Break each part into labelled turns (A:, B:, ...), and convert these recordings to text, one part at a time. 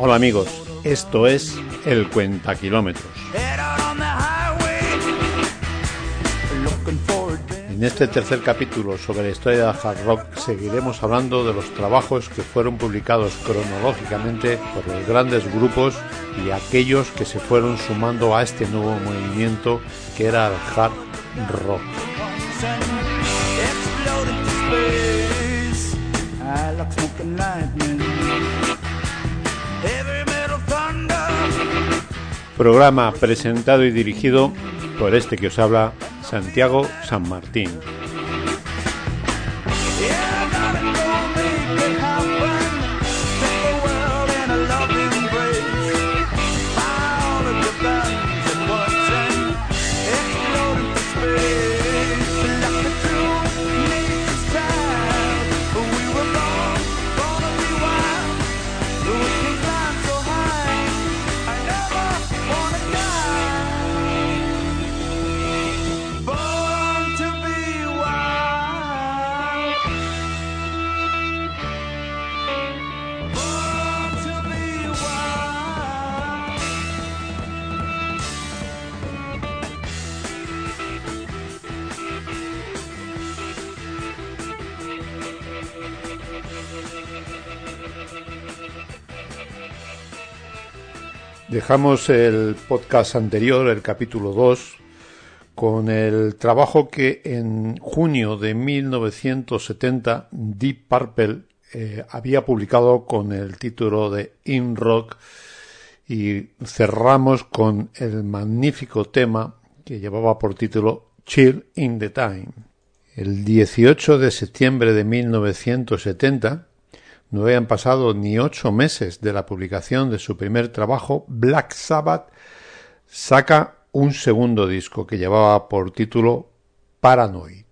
A: Hola amigos, esto es El Cuenta Kilómetros. En este tercer capítulo sobre la historia de hard rock seguiremos hablando de los trabajos que fueron publicados cronológicamente por los grandes grupos y aquellos que se fueron sumando a este nuevo movimiento que era el hard rock. Programa presentado y dirigido por este que os habla, Santiago San Martín. Dejamos el podcast anterior, el capítulo 2, con el trabajo que en junio de 1970 Deep Purple eh, había publicado con el título de In Rock y cerramos con el magnífico tema que llevaba por título Chill in the Time. El 18 de septiembre de 1970 no habían pasado ni ocho meses de la publicación de su primer trabajo, Black Sabbath saca un segundo disco que llevaba por título Paranoid.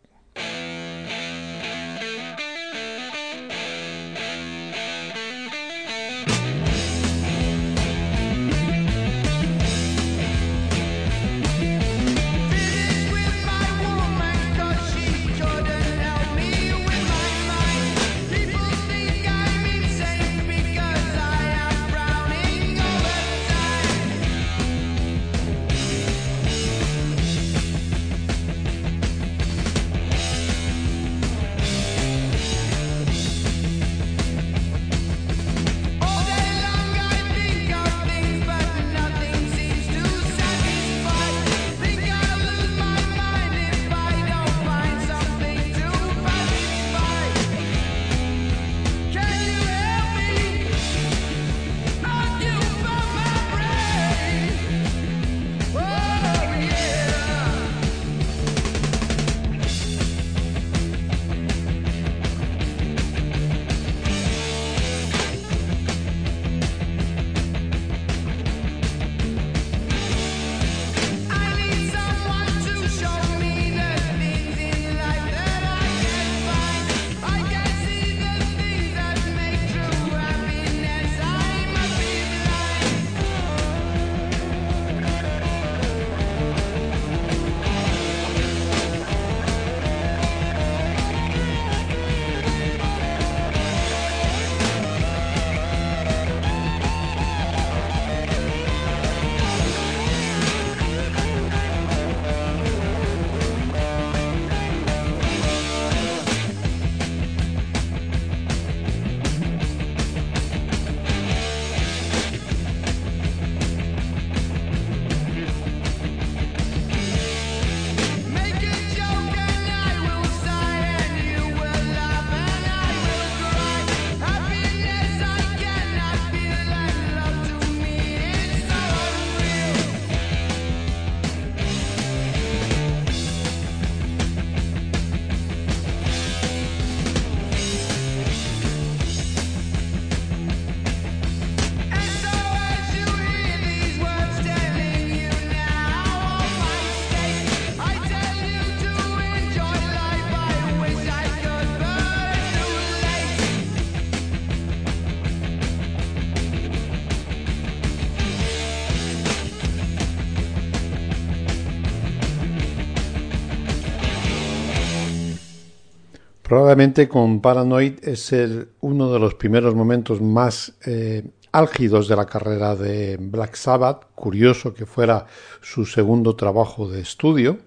A: Probablemente con Paranoid es el, uno de los primeros momentos más eh, álgidos de la carrera de Black Sabbath. Curioso que fuera su segundo trabajo de estudio.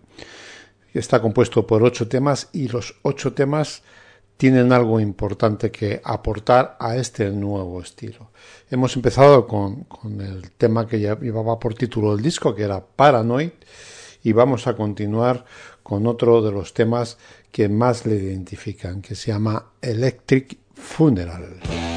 A: Está compuesto por ocho temas y los ocho temas tienen algo importante que aportar a este nuevo estilo. Hemos empezado con, con el tema que ya llevaba por título el disco, que era Paranoid, y vamos a continuar con otro de los temas que más le identifican, que se llama Electric Funeral.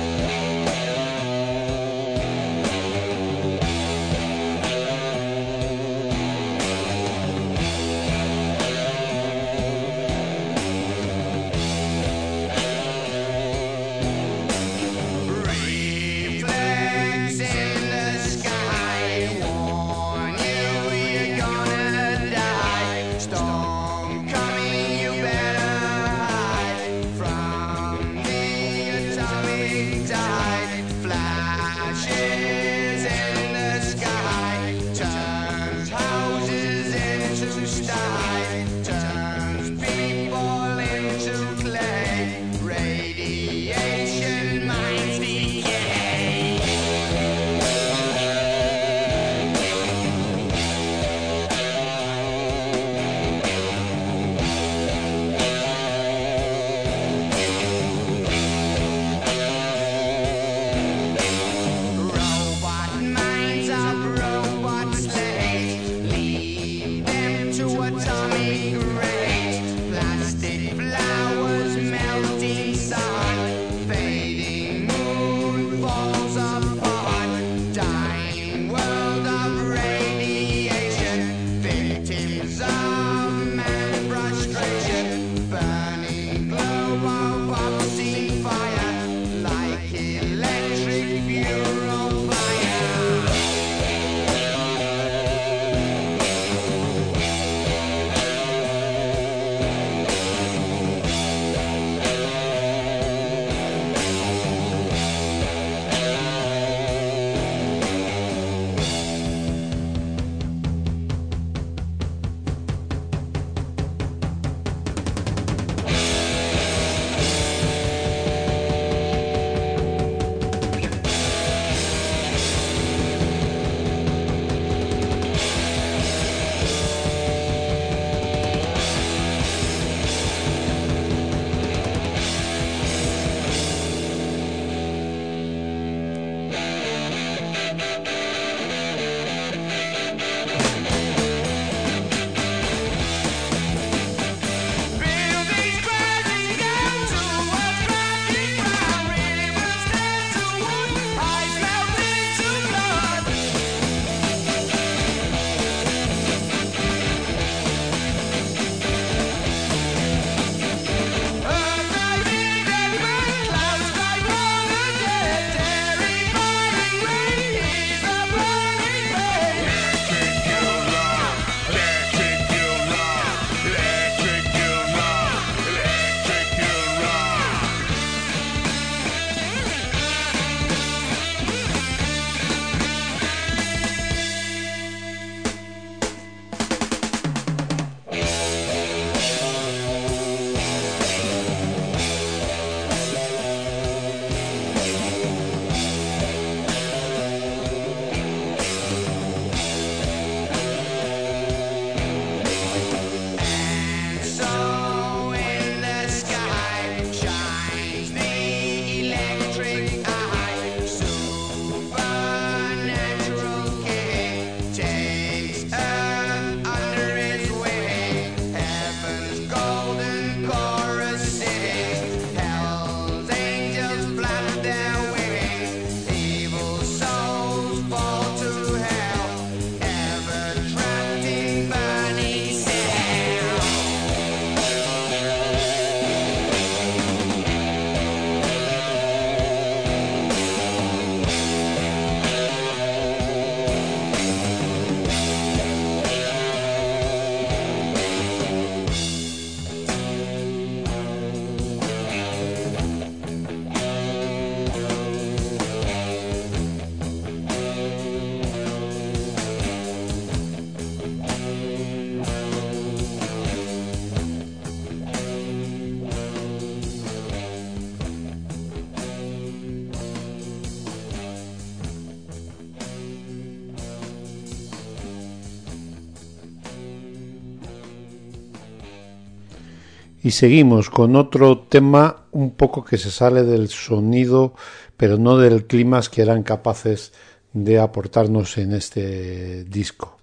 B: Seguimos con otro tema un poco que se sale del sonido, pero no del clima que eran capaces de aportarnos en este disco.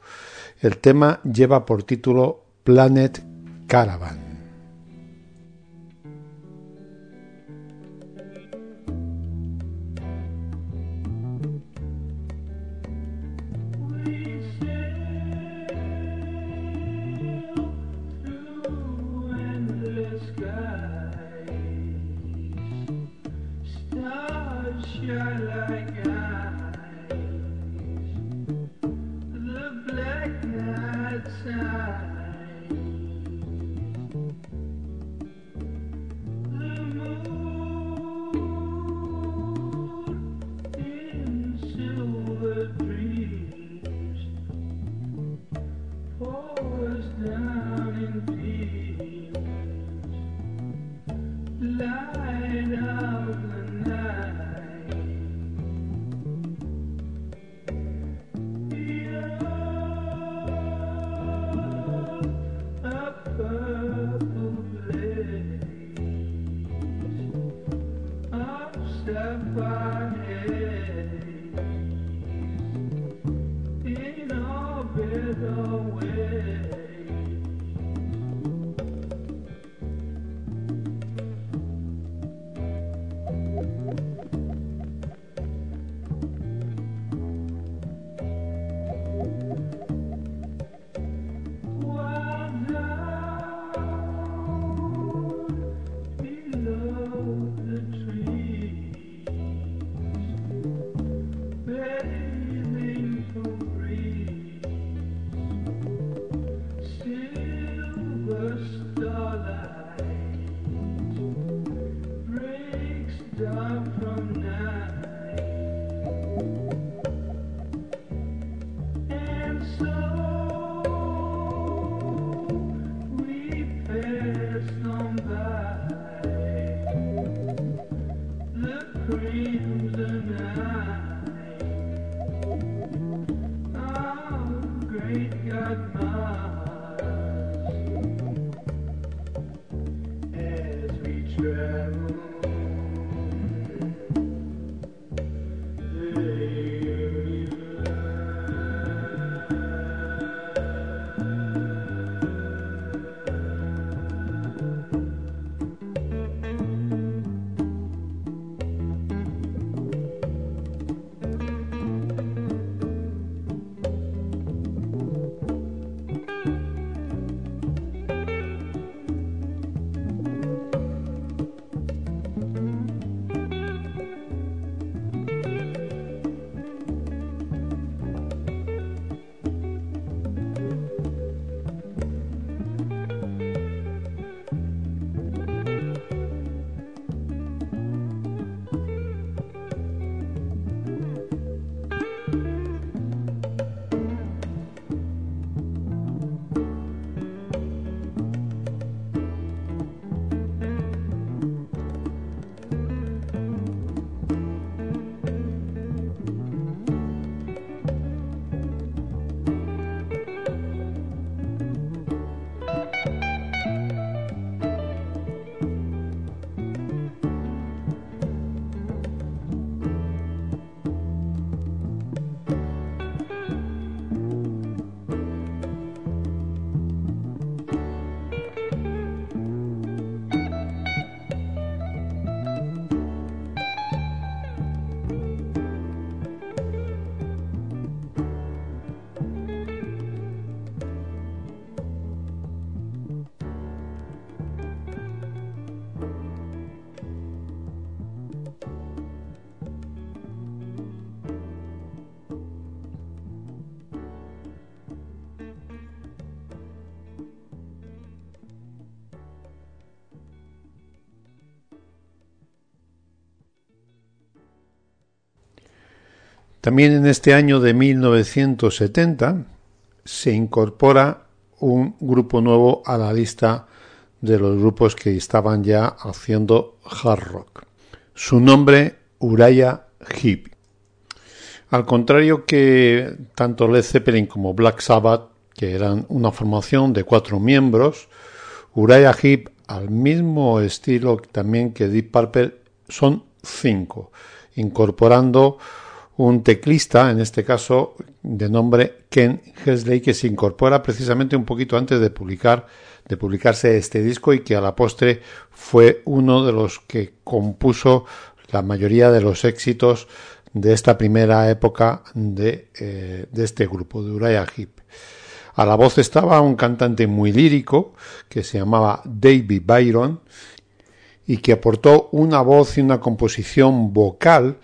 B: El tema lleva por título Planet Caravan. También en este año de 1970 se incorpora un grupo nuevo a la lista de los grupos que estaban ya haciendo hard rock. Su nombre, Uriah Heep. Al contrario que tanto Led Zeppelin como Black Sabbath, que eran una formación de cuatro miembros, Uriah Heep
A: al mismo estilo también que Deep Purple, son cinco, incorporando un teclista, en este caso de nombre Ken Hesley, que se incorpora precisamente un poquito antes de publicar de publicarse este disco y que a la postre fue uno de los que compuso la mayoría de los éxitos de esta primera época de, eh, de este grupo, de Uriah Heep. A la voz estaba un cantante muy lírico que se llamaba David Byron y que aportó una voz y una composición vocal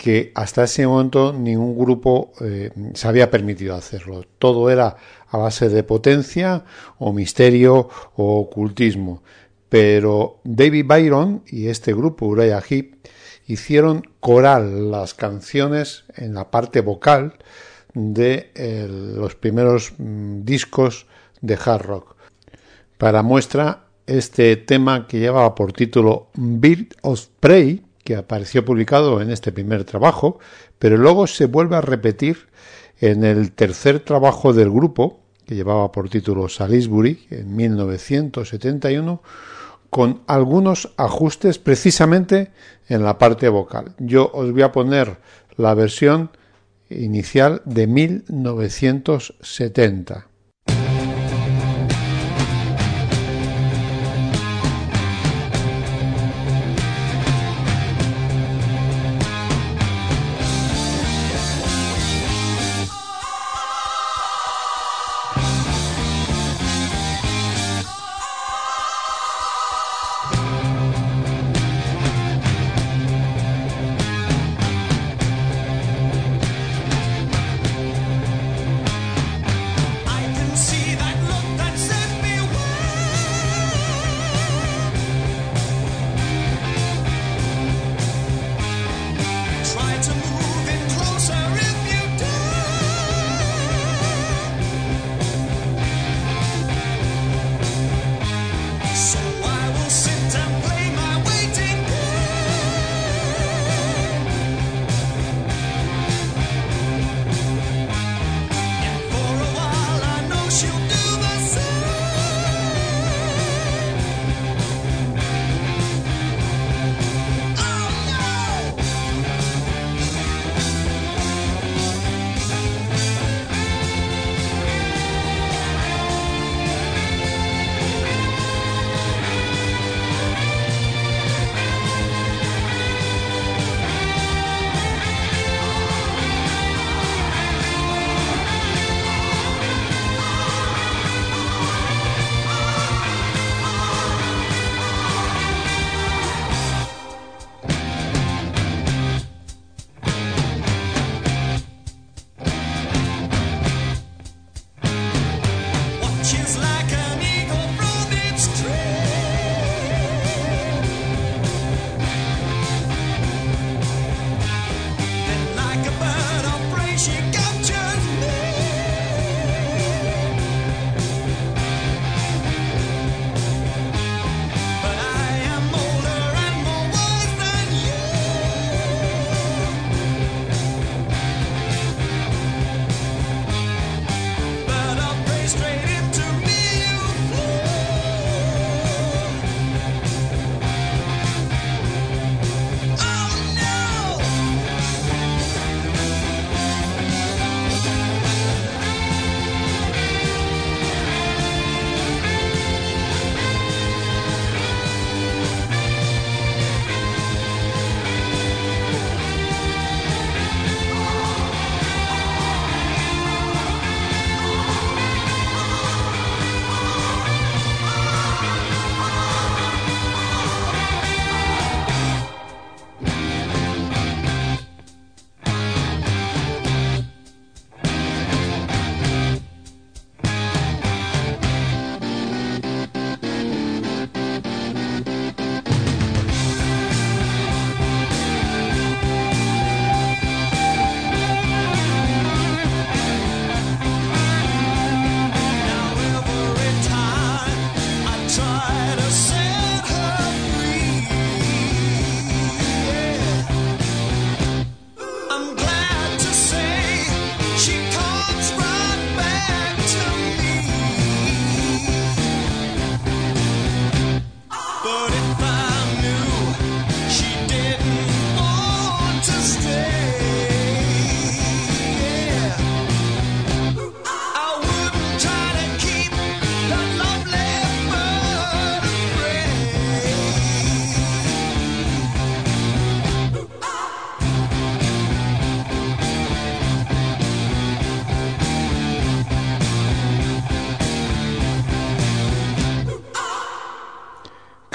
A: que hasta ese momento ningún grupo eh, se había permitido hacerlo. Todo era a base de potencia o misterio o ocultismo. Pero David Byron y este grupo, Uriah Heep, hicieron coral las canciones en la parte vocal de eh, los primeros mm, discos de hard rock. Para muestra, este tema que llevaba por título Bird of Prey, que apareció publicado en este primer trabajo, pero luego se vuelve a repetir en el tercer trabajo del grupo, que llevaba por título Salisbury, en 1971, con algunos ajustes precisamente en la parte vocal. Yo os voy a poner la versión inicial de 1970.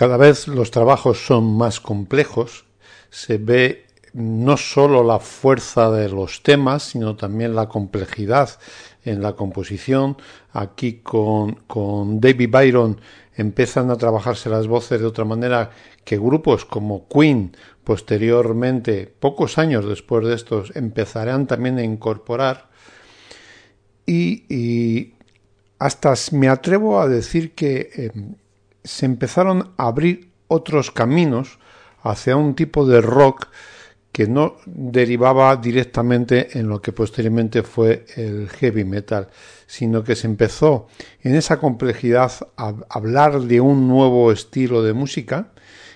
C: Cada vez los trabajos son más complejos, se ve no solo la fuerza de los temas, sino también la complejidad en la composición. Aquí con, con David Byron empiezan a trabajarse las voces de otra manera que grupos como Queen posteriormente, pocos años después de estos, empezarán también a incorporar y, hasta me atrevo a decir que em, se empezaron a abrir otros caminos hacia un tipo de rock que no derivaba directamente en lo que posteriormente fue el heavy metal, sino que se empezó en esa complejidad a hablar de un nuevo estilo de música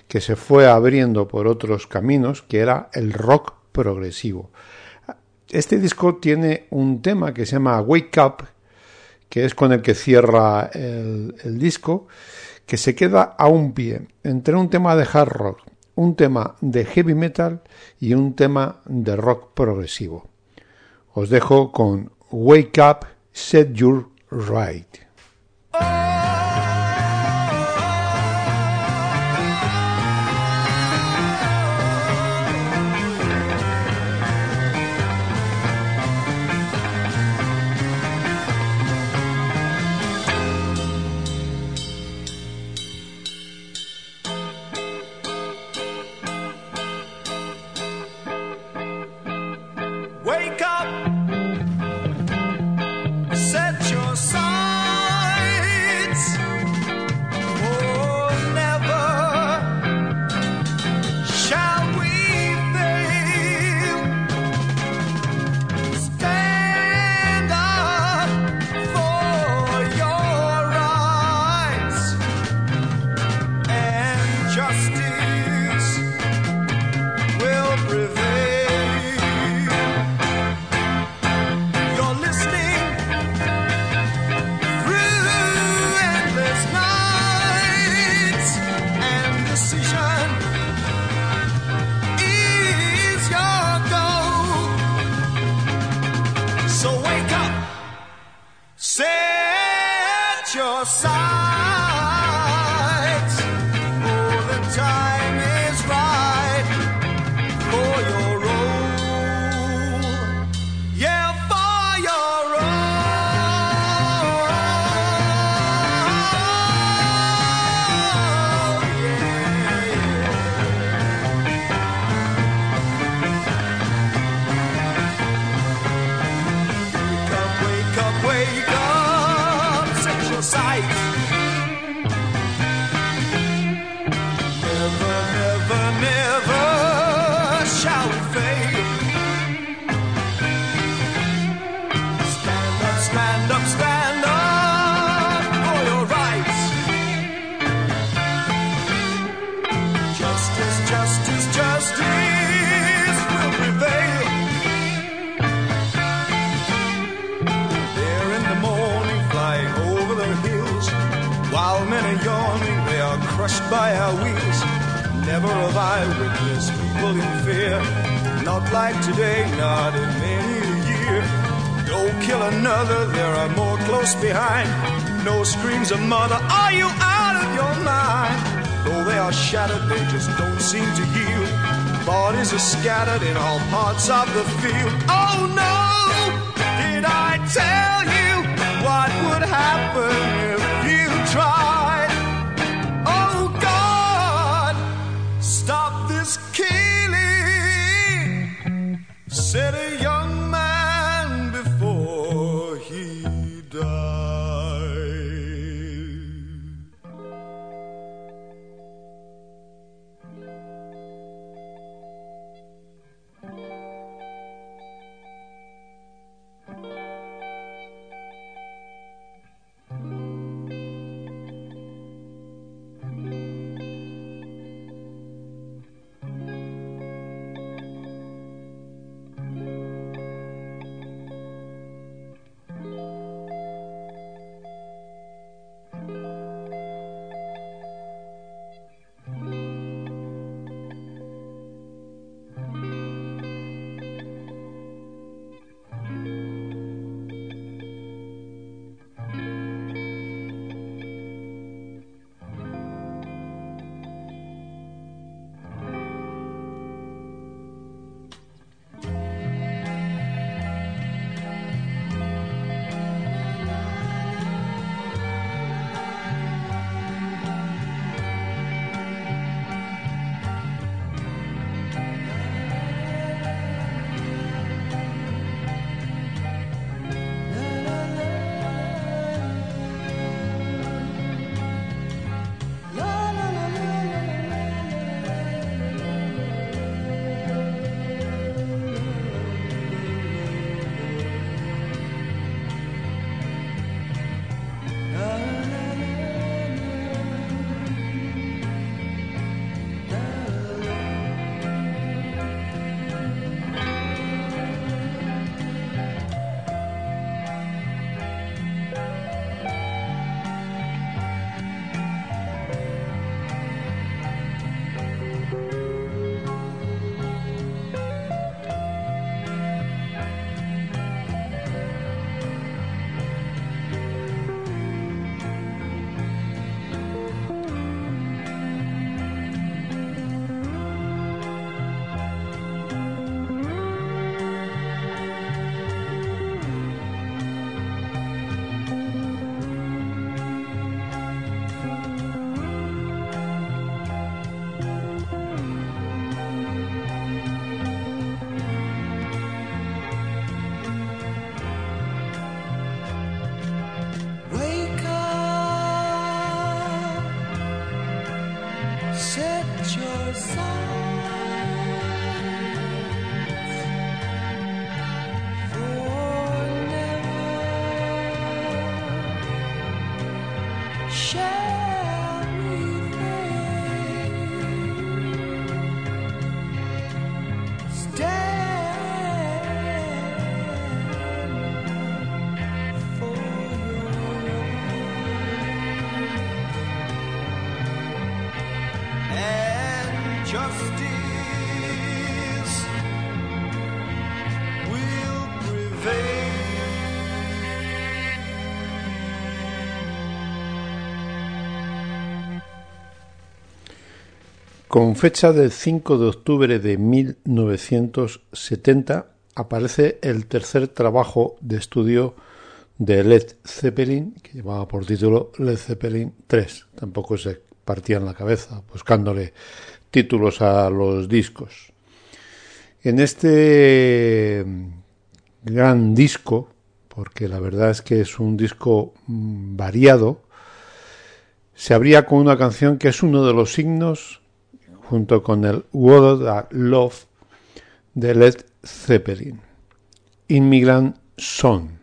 C: que se fue abriendo por otros caminos, que era el rock progresivo. Este disco tiene un tema que se llama Wake Up, que es con el que cierra el, disco, que se queda a un pie entre un tema de hard rock, un tema de heavy metal y un tema de rock progresivo. Os dejo con Wake Up, Set Your Right.
D: Are scattered in all parts of the field. Oh no!
A: Con fecha del 5 de octubre de 1970 aparece el tercer trabajo de estudio de Led Zeppelin, que llevaba por título Led Zeppelin 3. Tampoco se partían la cabeza buscándole títulos a los discos. En este gran disco, porque la verdad es que es un disco mm, variado, se abría con una canción que es uno de los signos junto con el World of Love de Led Zeppelin, Immigrant Song.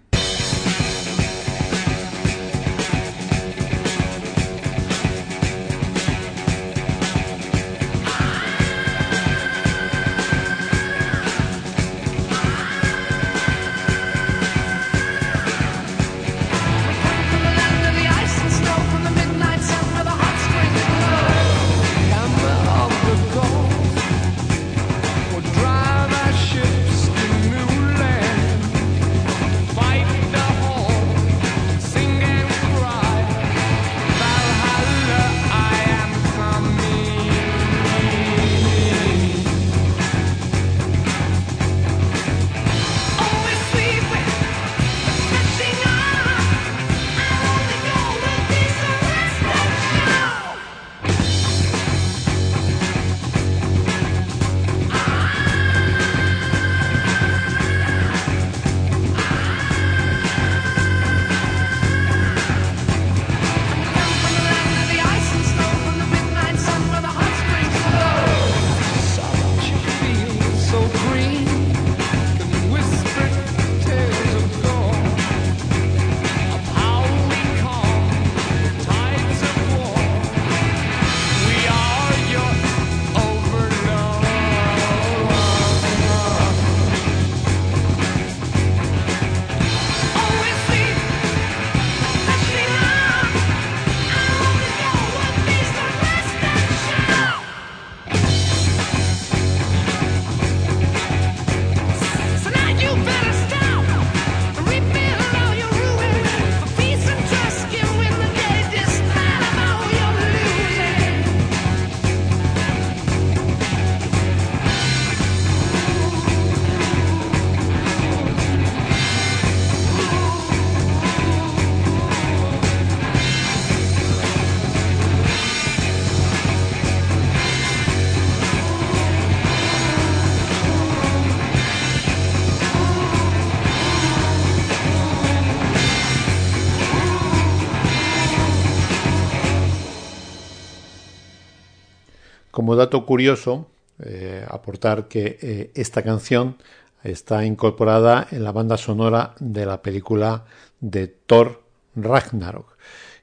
A: Como dato curioso, eh, aportar que eh, esta canción está incorporada en la banda sonora de la película de Thor Ragnarok.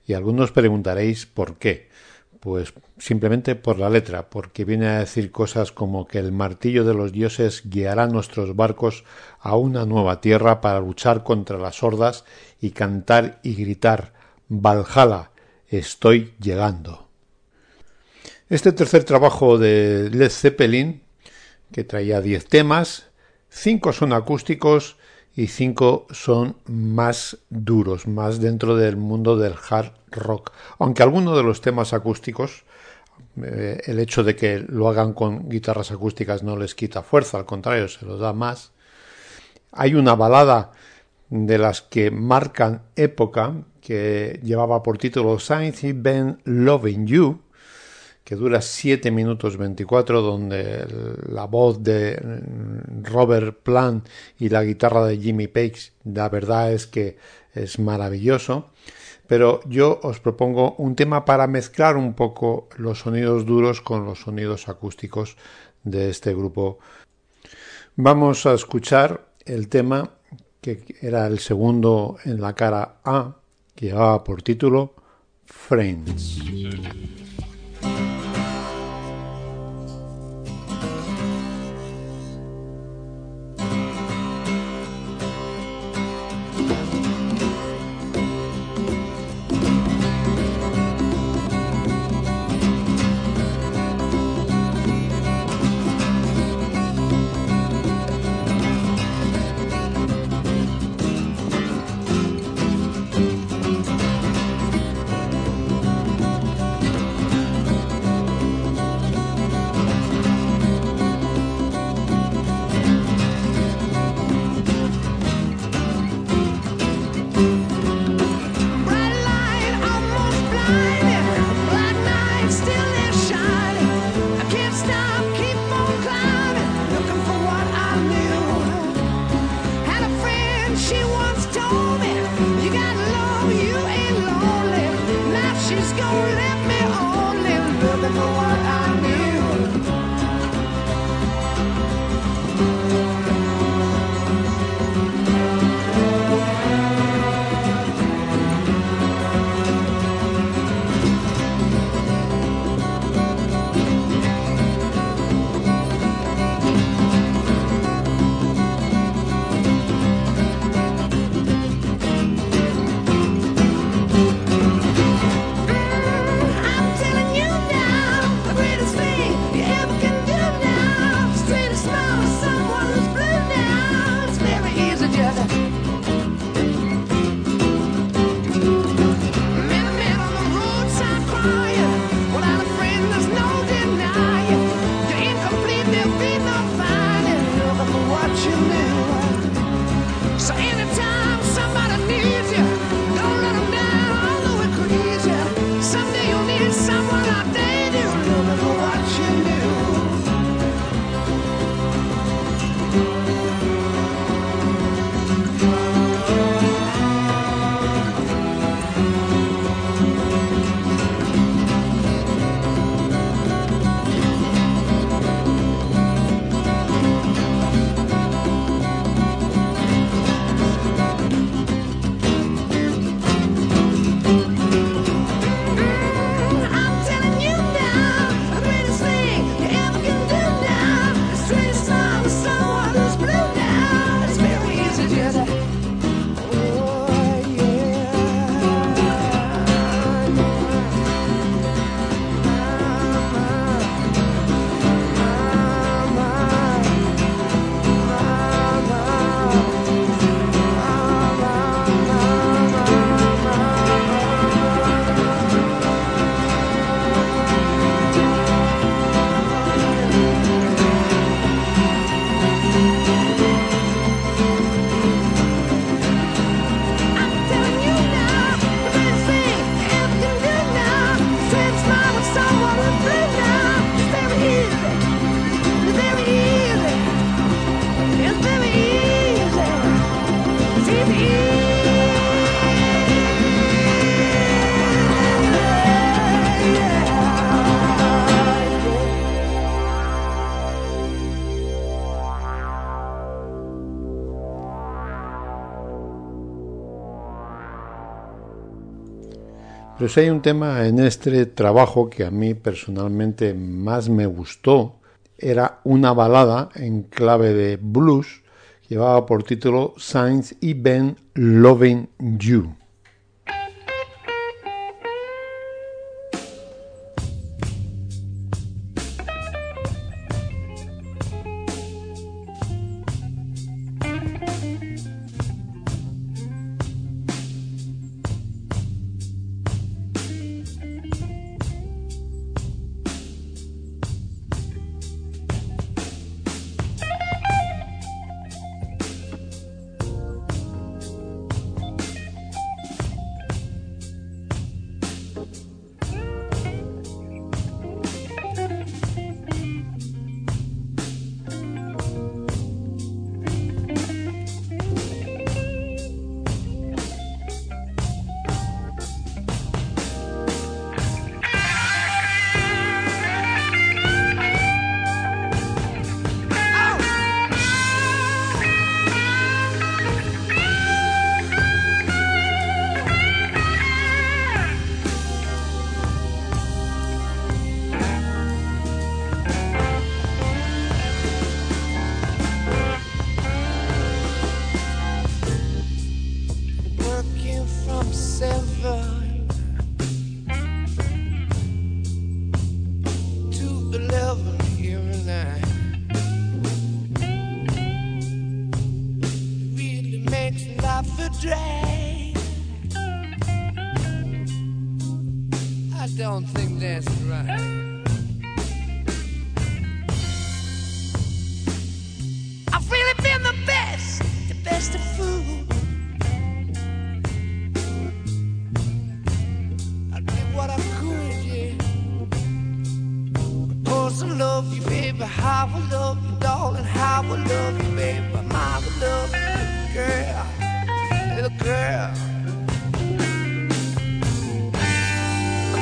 A: Y algunos preguntaréis por qué. Pues simplemente por la letra, porque viene a decir cosas como que el martillo de los dioses guiará nuestros barcos a una nueva tierra para luchar contra las hordas y cantar y gritar Valhalla, estoy llegando. Este tercer trabajo de Led Zeppelin, que traía 10 temas, 5 son acústicos y 5 son más duros, más dentro del mundo del hard rock. Aunque algunos de los temas acústicos, eh, el hecho de que lo hagan con guitarras acústicas no les quita fuerza, al contrario, se los da más. Hay una balada de las que marcan época que llevaba por título Science Ben Loving You, que dura 7 minutos 24, donde la voz de Robert Plant y la guitarra de Jimmy Page, la verdad es que es maravilloso. Pero yo os propongo un tema para mezclar un poco los sonidos duros con los sonidos acústicos de este grupo. Vamos a escuchar el tema que era el segundo en la cara A, que llevaba por título Friends.
B: Si hay un tema en este trabajo que a mí personalmente más me gustó, era una balada en clave de blues, llevaba por título Signs y Ben Loving You.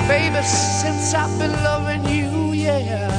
B: Baby, since I've been loving you, yeah.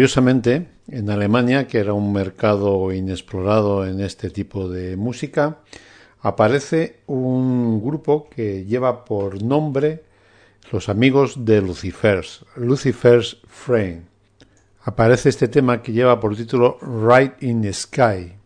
A: Curiosamente, en Alemania, que era un mercado inexplorado en este tipo de música, aparece un grupo que lleva por nombre Los Amigos de Lucifers, Lucifer's Frame. Aparece este tema que lleva por título Right in the Sky,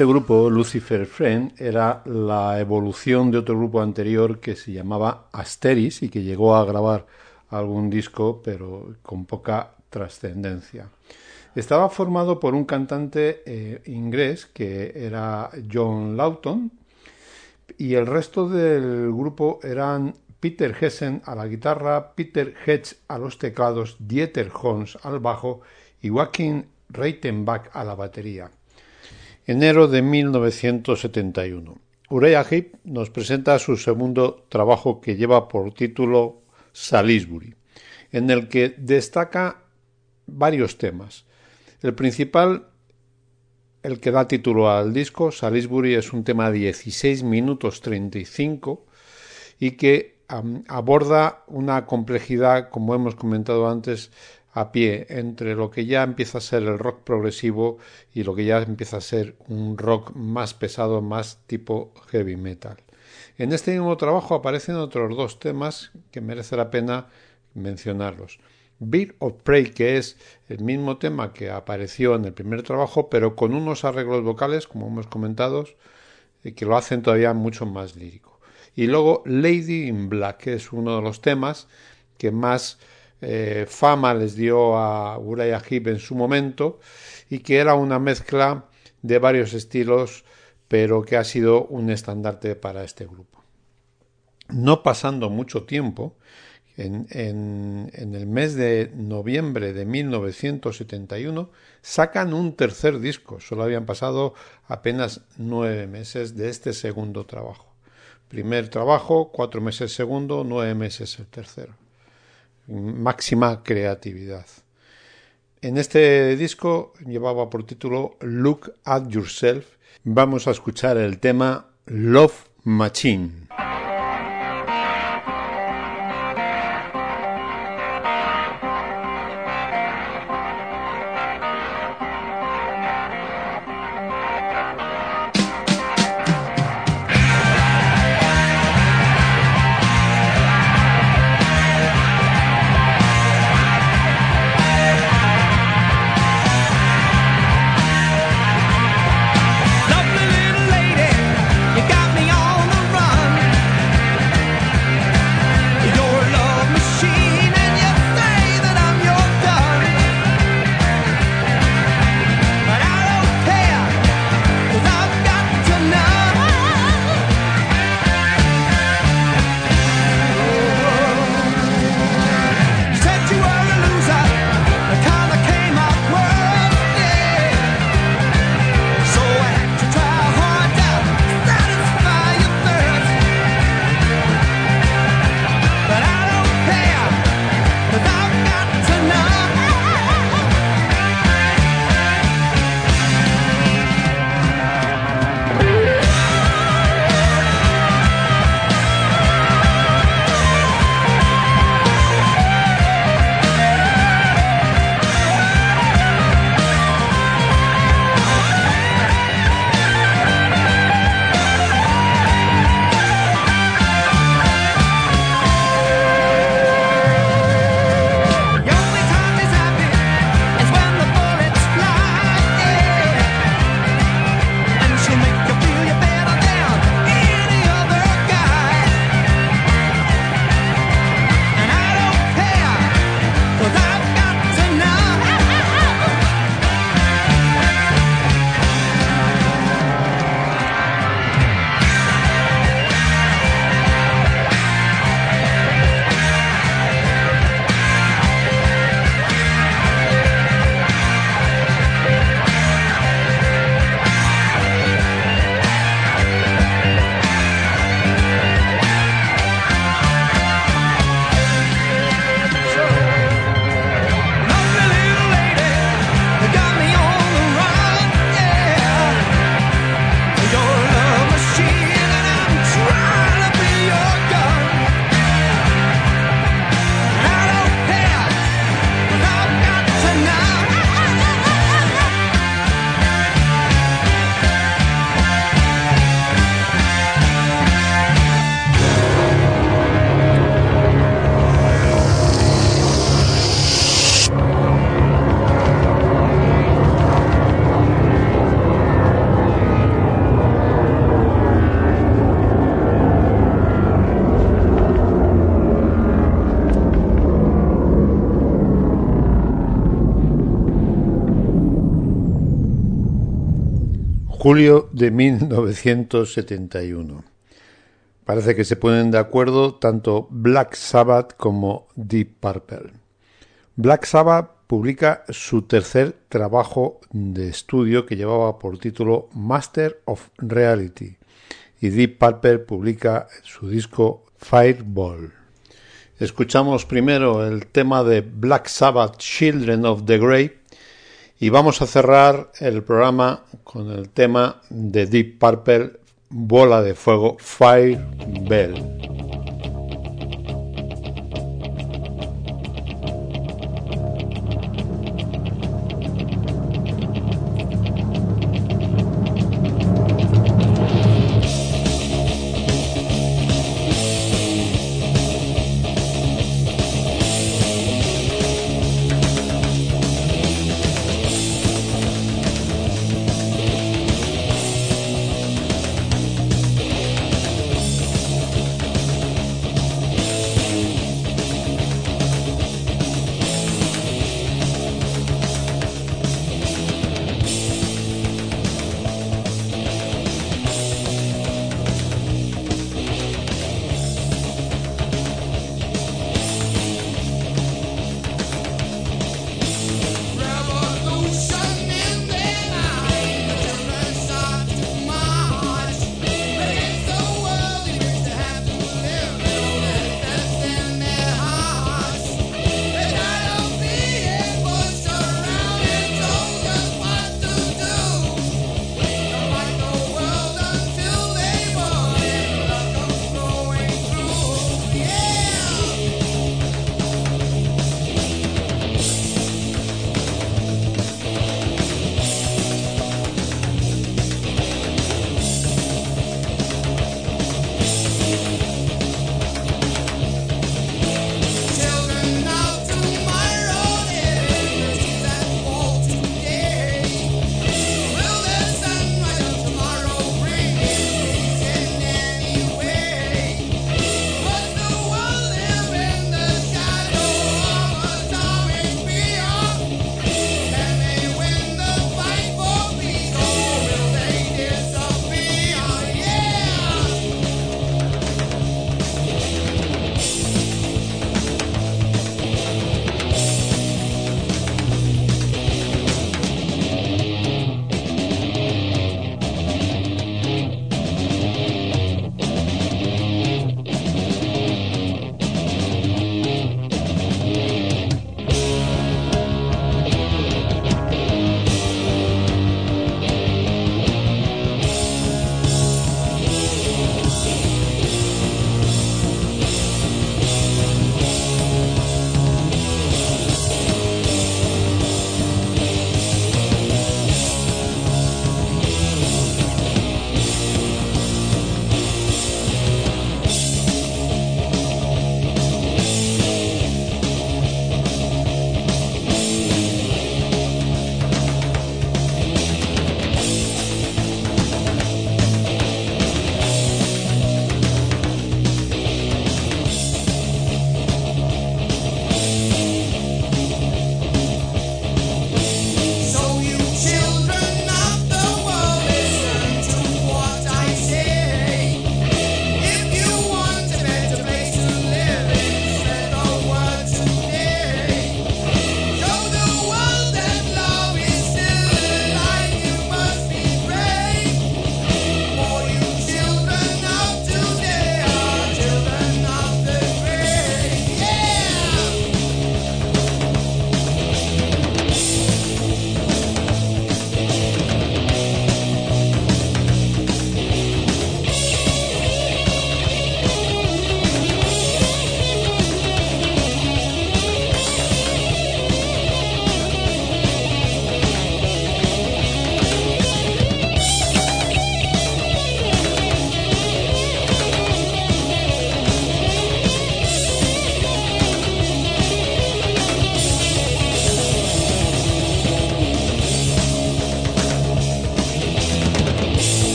A: Este grupo, Lucifer Friend, era la evolución de otro grupo anterior que se llamaba Asteris y que llegó a grabar algún disco, pero con poca trascendencia. Estaba formado por un cantante eh, inglés que era John Lawton y el resto del grupo eran Peter Hessen a la guitarra, Peter Hedge a los teclados, Dieter Holmes al bajo y Joaquin Reitenbach a la batería. Enero de 1971. Uriah Heep nos presenta su segundo trabajo que lleva por título Salisbury, en el que destaca varios temas. El principal, el que da título al disco, Salisbury, es un tema de 16 minutos 35 y que aborda una complejidad, como hemos comentado antes, a pie entre lo que ya empieza a ser el rock progresivo y lo que ya empieza a ser un rock más pesado, más tipo heavy metal. En este mismo trabajo aparecen otros dos temas que merece la pena mencionarlos. Beat of Prey, que es el mismo tema que apareció en el primer trabajo, pero con unos arreglos vocales, como hemos comentado, que lo hacen todavía mucho más lírico. Y luego Lady in Black, que es uno de los temas que más eh, fama les dio a Uriah Heep en su momento y que era una mezcla de varios estilos, pero que ha sido un estandarte para este grupo. No pasando mucho tiempo, en, el mes de noviembre de 1971 sacan un tercer disco. Solo habían pasado apenas nueve meses de este segundo trabajo. Primer trabajo, cuatro meses segundo, nueve meses el tercero. Máxima creatividad. En este disco llevaba por título Look at Yourself. Vamos a escuchar el tema Love Machine. Julio de 1971. Parece que se ponen de acuerdo tanto Black Sabbath como Deep Purple. Black Sabbath publica su tercer trabajo de estudio que llevaba por título Master of Reality y Deep Purple publica su disco Fireball. Escuchamos primero el tema de Black Sabbath Children of the Grave y vamos a cerrar el programa con el tema de Deep Purple Bola de Fuego Fire Bell.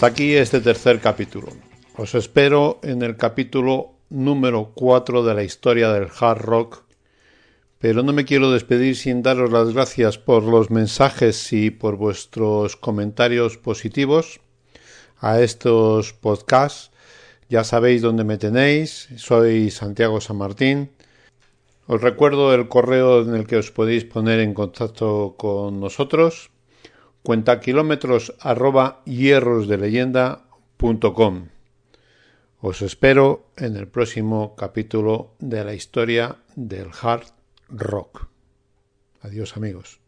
A: Hasta aquí este tercer capítulo. Os espero en el capítulo número 4 de la historia del hard rock. Pero no me quiero despedir sin daros las gracias por los mensajes y por vuestros comentarios positivos a estos podcasts. Ya sabéis dónde me tenéis. Soy Santiago San Martín. Os recuerdo el correo en el que os podéis poner en contacto con nosotros. Cuenta kilómetros arroba hierrosdeleyenda.com. Os espero en el próximo capítulo de la historia del hard rock. Adiós amigos.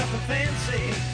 B: Nothing fancy.